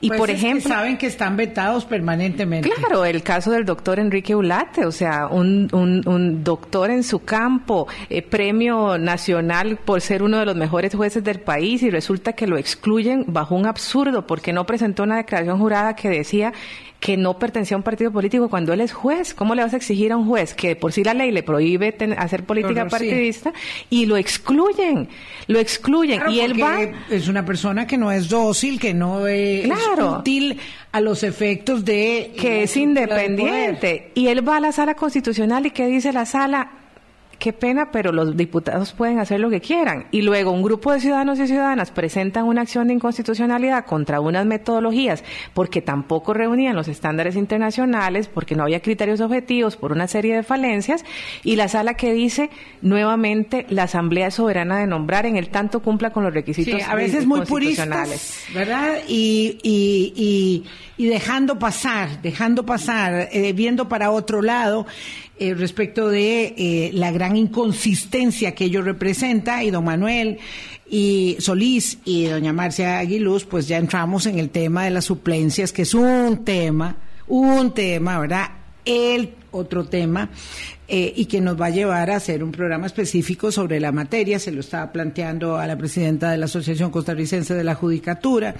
Y pues por ejemplo. saben que están vetados permanentemente. Claro, el caso del doctor Enrique Ulate, o sea, un, un, doctor en su campo, eh, premio nacional por ser uno de los mejores jueces del país y resulta que lo excluyen bajo un absurdo porque no presentó una declaración jurada que decía que no pertenecía a un partido político cuando él es juez. ¿Cómo le vas a exigir a un juez que por sí la ley le prohíbe hacer política partidista y lo excluyen? Lo excluyen y él va es una persona que no es dócil, que no es útil a los efectos de que es independiente. Y él va a la sala constitucional y qué dice la sala qué pena, pero los diputados pueden hacer lo que quieran. Y luego un grupo de ciudadanos y ciudadanas presentan una acción de inconstitucionalidad contra unas metodologías porque tampoco reunían los estándares internacionales, porque no había criterios objetivos, por una serie de falencias, y la sala que dice nuevamente la Asamblea es soberana de nombrar en el tanto cumpla con los requisitos a veces muy puristas, ¿verdad? Y, y, y, dejando pasar, dejando pasar, eh, viendo para otro lado. Eh, respecto de eh, la gran inconsistencia que ello representa y don Manuel y Solís y doña Marcia Aguiluz, pues ya entramos en el tema de las suplencias, que es un tema, un tema, ¿verdad? El otro tema eh, y que nos va a llevar a hacer un programa específico sobre la materia. Se lo estaba planteando a la presidenta de la Asociación Costarricense de la Judicatura,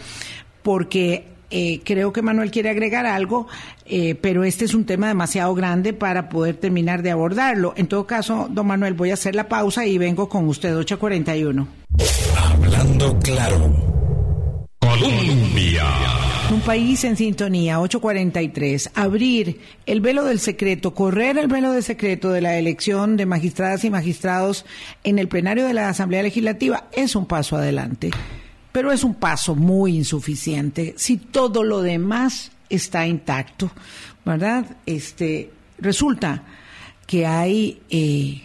porque eh, creo que Manuel quiere agregar algo, eh, pero este es un tema demasiado grande para poder terminar de abordarlo. En todo caso, don Manuel, voy a hacer la pausa y vengo con usted, 841. Hablando claro. Colombia. Un país en sintonía, 843. Abrir el velo del secreto, correr el velo del secreto de la elección de magistradas y magistrados en el plenario de la Asamblea Legislativa es un paso adelante, pero es un paso muy insuficiente si todo lo demás está intacto, ¿verdad? Este, resulta que hay eh,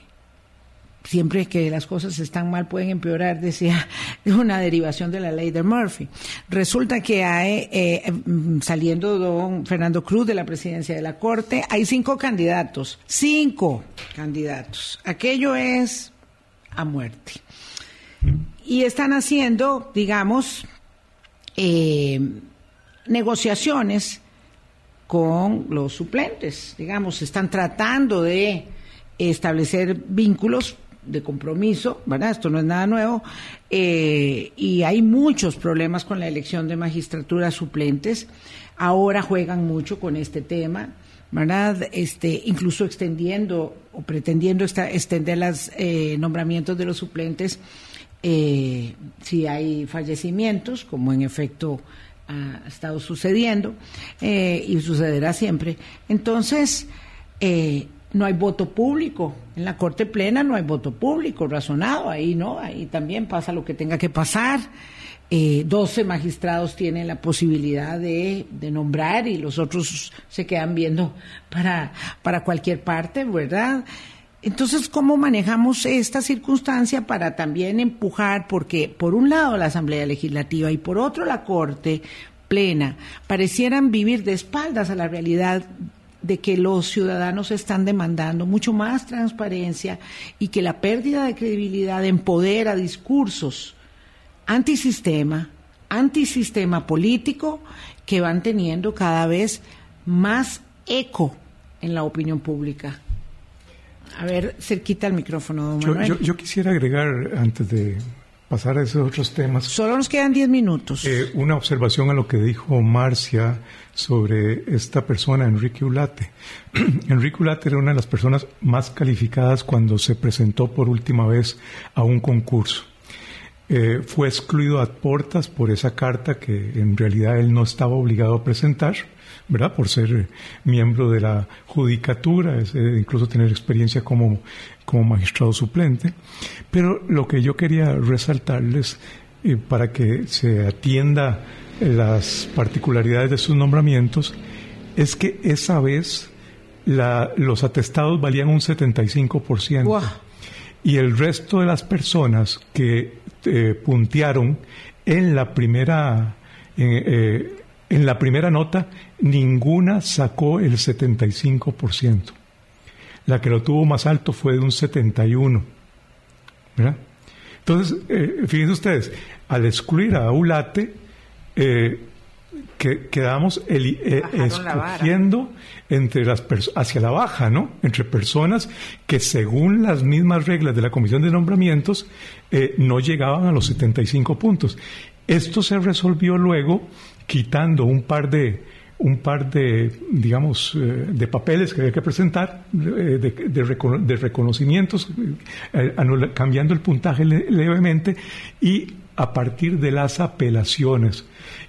siempre que las cosas están mal pueden empeorar, decía una derivación de la ley de Murphy. Resulta que hay, eh, mm, saliendo don Fernando Cruz de la presidencia de la Corte, hay cinco candidatos, cinco candidatos. Aquello es a muerte. Y están haciendo, digamos, eh, negociaciones con los suplentes, digamos, están tratando de establecer vínculos de compromiso, ¿verdad? Esto no es nada nuevo, eh, y hay muchos problemas con la elección de magistraturas suplentes. Ahora juegan mucho con este tema, ¿verdad? Este, incluso extendiendo o pretendiendo extender los eh, nombramientos de los suplentes eh, si hay fallecimientos, como en efecto ha estado sucediendo y sucederá siempre. Entonces, no hay voto público. En la Corte Plena no hay voto público razonado, ahí no, ahí también pasa lo que tenga que pasar. Eh, 12 magistrados tienen la posibilidad de, de, nombrar y los otros se quedan viendo para, para cualquier parte, ¿verdad? Entonces, ¿cómo manejamos esta circunstancia para también empujar? Porque por un lado la Asamblea Legislativa y por otro la Corte Plena parecieran vivir de espaldas a la realidad de que los ciudadanos están demandando mucho más transparencia y que la pérdida de credibilidad empodera discursos antisistema, antisistema político que van teniendo cada vez más eco en la opinión pública. A ver, cerquita el micrófono, Manuel. yo quisiera agregar, antes de pasar a esos otros temas. Solo nos quedan diez minutos. Eh, una observación a lo que dijo Marcia sobre esta persona, Enrique Ulate. Enrique Ulate era una de las personas más calificadas cuando se presentó por última vez a un concurso. Eh, fue excluido a portas por esa carta que en realidad él no estaba obligado a presentar ¿verdad? Por ser miembro de la judicatura, incluso tener experiencia como, como magistrado suplente. Pero lo que yo quería resaltarles, eh, para que se atienda las particularidades de sus nombramientos, es que esa vez la, los atestados valían un 75%. Y el resto de las personas que eh, puntearon en la primera, eh, en la primera nota, ninguna sacó el 75%. La que lo tuvo más alto fue de un 71%. ¿verdad? Entonces, eh, fíjense ustedes, al excluir a Ulate, eh, que, quedamos eh, escogiendo entre las hacia la baja, ¿no? Entre personas que según las mismas reglas de la Comisión de Nombramientos eh, no llegaban a los 75 puntos. Esto se resolvió luego quitando un par de un par de, digamos, eh, de papeles que había que presentar, eh, de, reconocimientos, eh, cambiando el puntaje levemente y a partir de las apelaciones.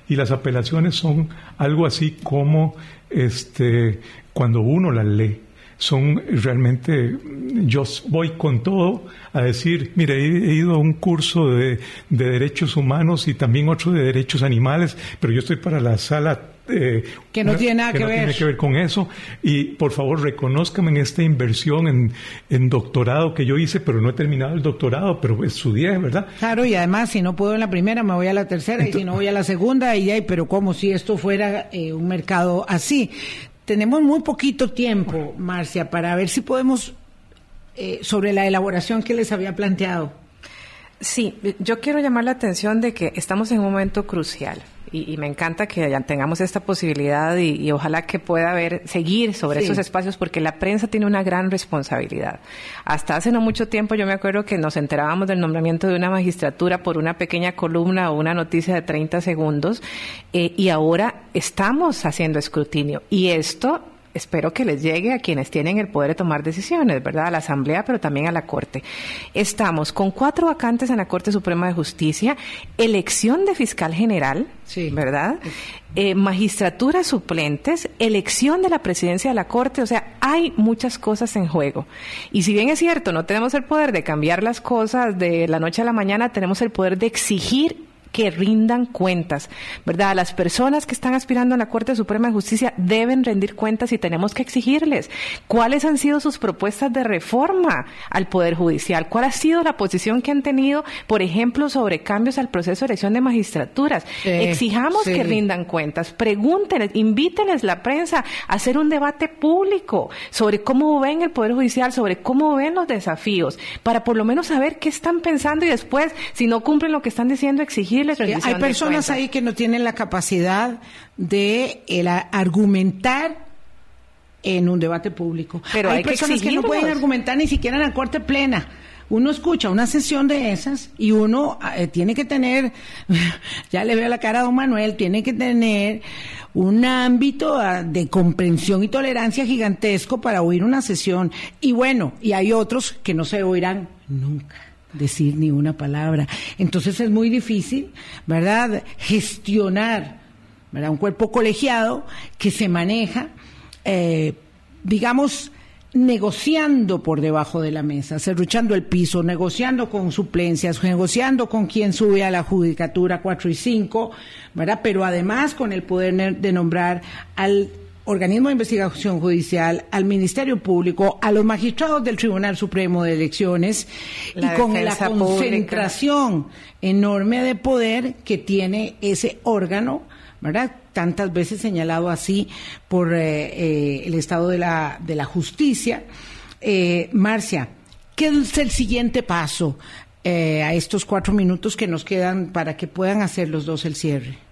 Y las apelaciones son algo así como este, cuando uno las lee son realmente, yo voy con todo a decir, mire, he, ido a un curso de, derechos humanos y también otro de derechos animales, pero yo estoy para la sala eh, que no tiene nada que, ver. tiene que ver con eso. Y por favor, reconózcame en esta inversión en, en, doctorado que yo hice, pero no he terminado el doctorado, pero estudié, ¿verdad? Claro, y además, si no puedo en la primera, me voy a la tercera, y si no voy a la segunda, y hay, pero como si esto fuera eh, un mercado así. Tenemos muy poquito tiempo, Marcia, para ver si podemos, eh, sobre la elaboración que les había planteado. Sí, yo quiero llamar la atención de que estamos en un momento crucial y, me encanta que ya tengamos esta posibilidad y, ojalá que pueda haber, seguir sobre esos espacios porque la prensa tiene una gran responsabilidad. Hasta hace no mucho tiempo yo me acuerdo que nos enterábamos del nombramiento de una magistratura por una pequeña columna o una noticia de 30 segundos eh, y ahora estamos haciendo escrutinio y esto espero que les llegue a quienes tienen el poder de tomar decisiones, ¿verdad? A la Asamblea, pero también a la Corte. Estamos con cuatro vacantes en la Corte Suprema de Justicia, elección de fiscal general, ¿verdad? Eh, magistraturas suplentes, elección de la presidencia de la Corte, o sea, hay muchas cosas en juego. Y si bien es cierto, no tenemos el poder de cambiar las cosas de la noche a la mañana, tenemos el poder de exigir que rindan cuentas, ¿verdad? Las personas que están aspirando a la Corte Suprema de Justicia deben rendir cuentas y tenemos que exigirles cuáles han sido sus propuestas de reforma al Poder Judicial, cuál ha sido la posición que han tenido, por ejemplo, sobre cambios al proceso de elección de magistraturas. Exijamos que rindan cuentas, pregúntenles, invítenles la prensa a hacer un debate público sobre cómo ven el Poder Judicial, sobre cómo ven los desafíos, para por lo menos saber qué están pensando y después, si no cumplen lo que están diciendo, exigir hay personas ahí que no tienen la capacidad de argumentar en un debate público. Pero hay, personas que, no pueden argumentar ni siquiera en la corte plena. Uno escucha una sesión de esas y uno eh, tiene que tener, ya le veo la cara a don Manuel, tiene que tener un ámbito ah, de comprensión y tolerancia gigantesco para oír una sesión. Y bueno, y hay otros que no se oirán nunca decir ni una palabra. Entonces es muy difícil, ¿verdad?, gestionar, ¿verdad?, un cuerpo colegiado que se maneja, eh, digamos, negociando por debajo de la mesa, cerruchando el piso, negociando con suplencias, negociando con quien sube a la judicatura 4 y 5, ¿verdad? Pero además con el poder de nombrar al organismo de investigación judicial, al Ministerio Público, a los magistrados del Tribunal Supremo de Elecciones y con la concentración enorme de poder que tiene ese órgano, ¿verdad? Tantas veces señalado así por eh, eh, el Estado de la, de la Justicia. Eh, Marcia, ¿qué es el siguiente paso a estos cuatro minutos que nos quedan para que puedan hacer los dos el cierre?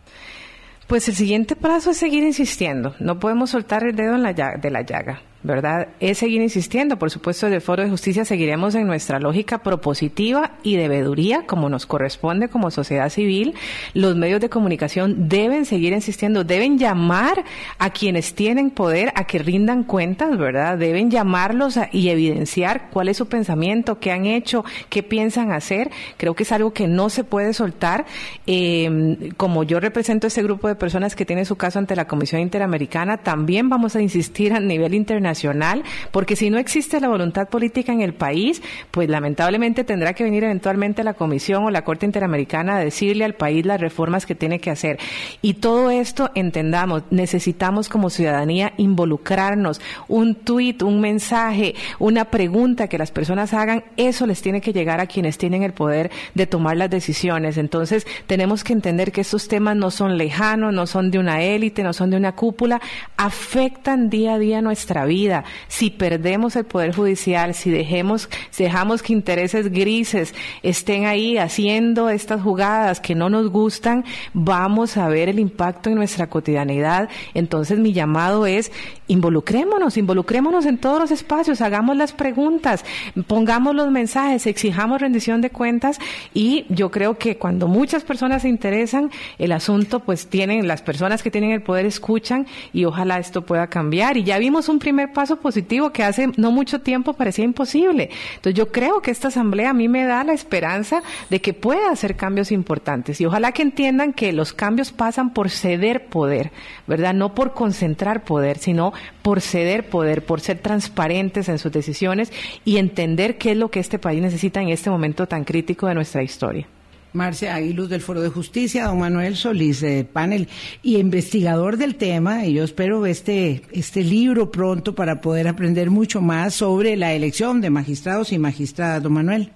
Pues el siguiente paso es seguir insistiendo. No podemos soltar el dedo en la de la llaga. ¿Verdad? Es seguir insistiendo. Por supuesto, desde el Foro de Justicia seguiremos en nuestra lógica propositiva y de veeduría, como nos corresponde como sociedad civil. Los medios de comunicación deben seguir insistiendo, deben llamar a quienes tienen poder a que rindan cuentas, ¿verdad? Deben llamarlos y evidenciar cuál es su pensamiento, qué han hecho, qué piensan hacer. Creo que es algo que no se puede soltar. Eh, como yo represento ese grupo de personas que tiene su caso ante la Comisión Interamericana, también vamos a insistir a nivel internacional nacional, porque si no existe la voluntad política en el país, pues lamentablemente tendrá que venir eventualmente la Comisión o la Corte Interamericana a decirle al país las reformas que tiene que hacer. Y todo esto, entendamos, necesitamos como ciudadanía involucrarnos. Un tuit, un mensaje, una pregunta que las personas hagan, eso les tiene que llegar a quienes tienen el poder de tomar las decisiones. Entonces, tenemos que entender que estos temas no son lejanos, no son de una élite, no son de una cúpula, afectan día a día nuestra vida si perdemos el Poder Judicial, si, dejemos, si dejamos que intereses grises estén ahí haciendo estas jugadas que no nos gustan, vamos a ver el impacto en nuestra cotidianidad. Entonces mi llamado es involucrémonos, involucrémonos en todos los espacios, hagamos las preguntas, pongamos los mensajes, exijamos rendición de cuentas y yo creo que cuando muchas personas se interesan, el asunto pues tienen, las personas que tienen el poder escuchan y ojalá esto pueda cambiar. Y ya vimos un primer paso positivo que hace no mucho tiempo parecía imposible. Entonces yo creo que esta asamblea a mí me da la esperanza de que pueda hacer cambios importantes y ojalá que entiendan que los cambios pasan por ceder poder, ¿verdad? No por concentrar poder, sino por ceder poder, por ser transparentes en sus decisiones y entender qué es lo que este país necesita en este momento tan crítico de nuestra historia. Marcia Aguiluz del Foro de Justicia, don Manuel Solís de panel y investigador del tema. Y yo espero este, este libro pronto para poder aprender mucho más sobre la elección de magistrados y magistradas, don Manuel.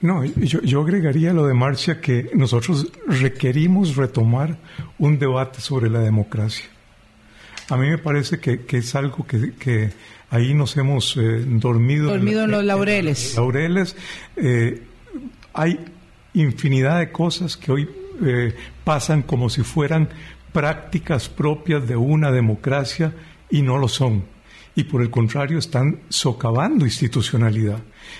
No, yo, agregaría lo de Marcia que nosotros requerimos retomar un debate sobre la democracia. A mí me parece que, es algo que, ahí nos hemos eh, dormido. Dormido en, los laureles. laureles. Eh, hay infinidad de cosas que hoy eh, pasan como si fueran prácticas propias de una democracia y no lo son. Y por el contrario están socavando institucionalidad.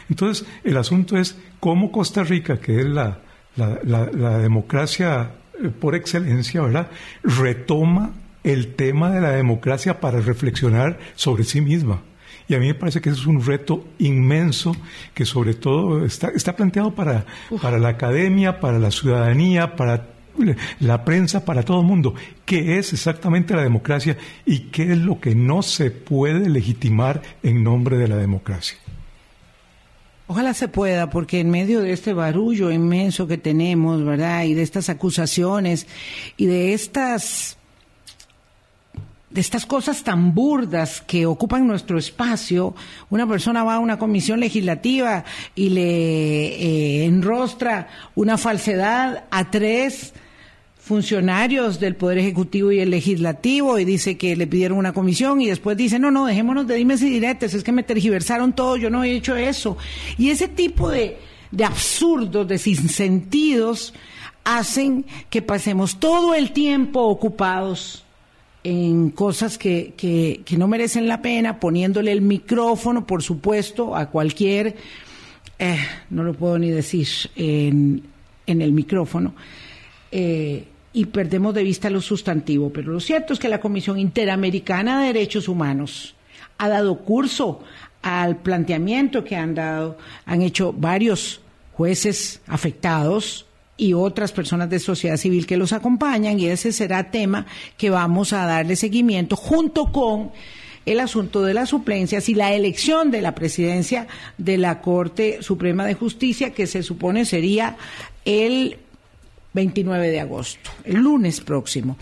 Entonces, el asunto es cómo Costa Rica, que es la, la, democracia eh, por excelencia, ¿verdad?, retoma el tema de la democracia para reflexionar sobre sí misma. Y a mí me parece que es un reto inmenso que sobre todo está, está planteado para, para la academia, para la ciudadanía, para la prensa, para todo el mundo. ¿Qué es exactamente la democracia y qué es lo que no se puede legitimar en nombre de la democracia? Ojalá se pueda, porque en medio de este barullo inmenso que tenemos, ¿verdad? Y de estas acusaciones y de estas de estas cosas tan burdas que ocupan nuestro espacio, una persona va a una comisión legislativa y le eh, enrostra una falsedad a tres funcionarios del Poder Ejecutivo y el Legislativo y dice que le pidieron una comisión y después dice, no, no, dejémonos de dimes y diretes, es que me tergiversaron todo, yo no he hecho eso. Y ese tipo de, de absurdos, de sinsentidos, hacen que pasemos todo el tiempo ocupados en cosas que, que, que no merecen la pena, poniéndole el micrófono, por supuesto, a cualquier, eh, no lo puedo ni decir en, en el micrófono, eh, y perdemos de vista lo sustantivo. Pero lo cierto es que la Comisión Interamericana de Derechos Humanos ha dado curso al planteamiento que han dado, han hecho varios jueces afectados y otras personas de sociedad civil que los acompañan y ese será tema que vamos a darle seguimiento junto con el asunto de las suplencias y la elección de la presidencia de la Corte Suprema de Justicia que se supone sería el 29 de agosto, el lunes próximo.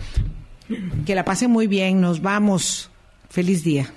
Que la pasen muy bien, nos vamos. Feliz día.